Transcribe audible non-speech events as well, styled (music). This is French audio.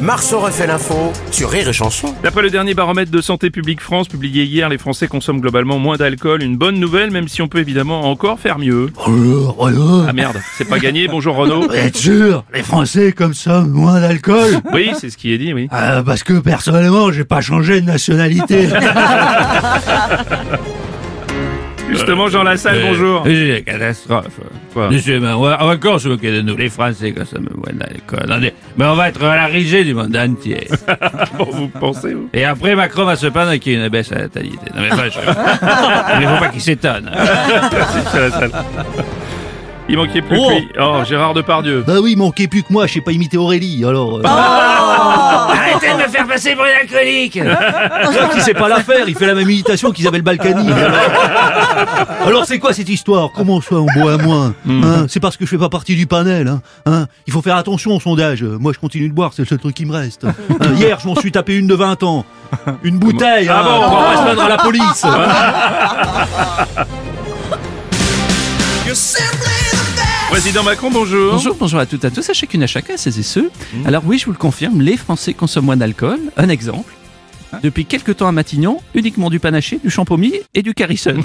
Marceau refait l'info sur Rire et Chanson. D'après le dernier baromètre de Santé publique France publié hier, les Français consomment globalement moins d'alcool. Une bonne nouvelle, même si on peut évidemment encore faire mieux. Bonjour, Renaud. Ah merde, c'est pas gagné. Bonjour Renaud. Vous êtes sûr Les Français comme ça, moins d'alcool? Oui, c'est ce qui est dit, oui. Ah, Parce que personnellement, j'ai pas changé de nationalité. (laughs) Justement, Jean Lassalle, bonjour. C'est une catastrophe. Quoi Monsieur, mais on va on va encore se moquer de nous, les Français, quand ça me voit dans l'école. Mais on va être à la risée du monde entier. (laughs) Bon, vous pensez, vous Et après, Macron va se plaindre qu'il y a une baisse à la natalité. Non, mais franchement, il ne faut pas qu'il s'étonne. (laughs) Merci, Monsieur Lassalle. Il manquait plus Oh. que lui. Oh, Gérard Depardieu. bah oui, manquait plus que moi, je sais pas imiter Aurélie, alors... euh, Arrêtez de me faire passer pour une alcoolique (laughs) il sait pas la faire, il fait la même imitation qu'Isabelle Balkany. Alors, (laughs) Alors, c'est quoi cette histoire? Comment ça on boit moins hein? C'est parce que je fais pas partie du panel. Hein hein? Il faut faire attention au sondage. Moi, je continue de boire, c'est le seul truc qui me reste. (laughs) Hein, hier, je m'en suis tapé une de 20 ans. Une bouteille. Ah bon? On va pas se plaindre à la police. Président Macron, bonjour. Bonjour, bonjour à toutes et à tous, à chacune, à chacun, à ces et ceux. Mmh. Alors oui, je vous le confirme, les Français consomment moins d'alcool. Un exemple. Hein Depuis quelques temps à Matignon, uniquement du panaché, du champomy et du carisson. (laughs)